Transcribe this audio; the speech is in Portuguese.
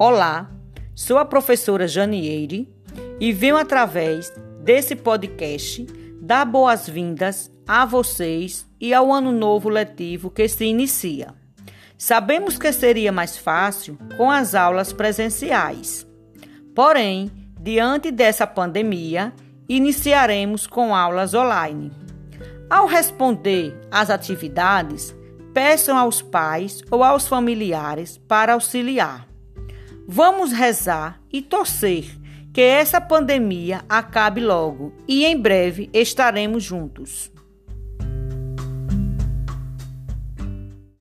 Olá, sou a professora Janieire e venho através desse podcast dar boas-vindas a vocês e ao ano novo letivo que se inicia. Sabemos que seria mais fácil com as aulas presenciais. Porém, diante dessa pandemia, iniciaremos com aulas online. Ao responder às atividades, peçam aos pais ou aos familiares para auxiliar. Vamos rezar e torcer que essa pandemia acabe logo e em breve estaremos juntos.